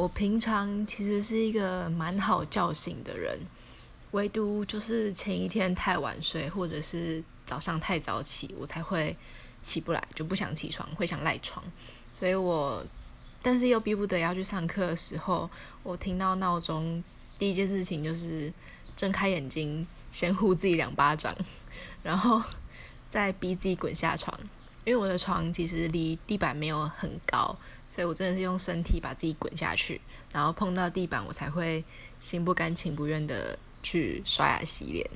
我平常其实是一个蛮好叫醒的人，唯独就是前一天太晚睡，或者是早上太早起，我才会起不来，就不想起床，会想赖床。所以我，但是又逼不得要去上课的时候，我听到闹钟，第一件事情就是睁开眼睛，先呼自己两巴掌，然后再逼自己滚下床。因为我的床其实离地板没有很高，所以我真的是用身体把自己滚下去，然后碰到地板，我才会心不甘情不愿的去刷牙洗脸。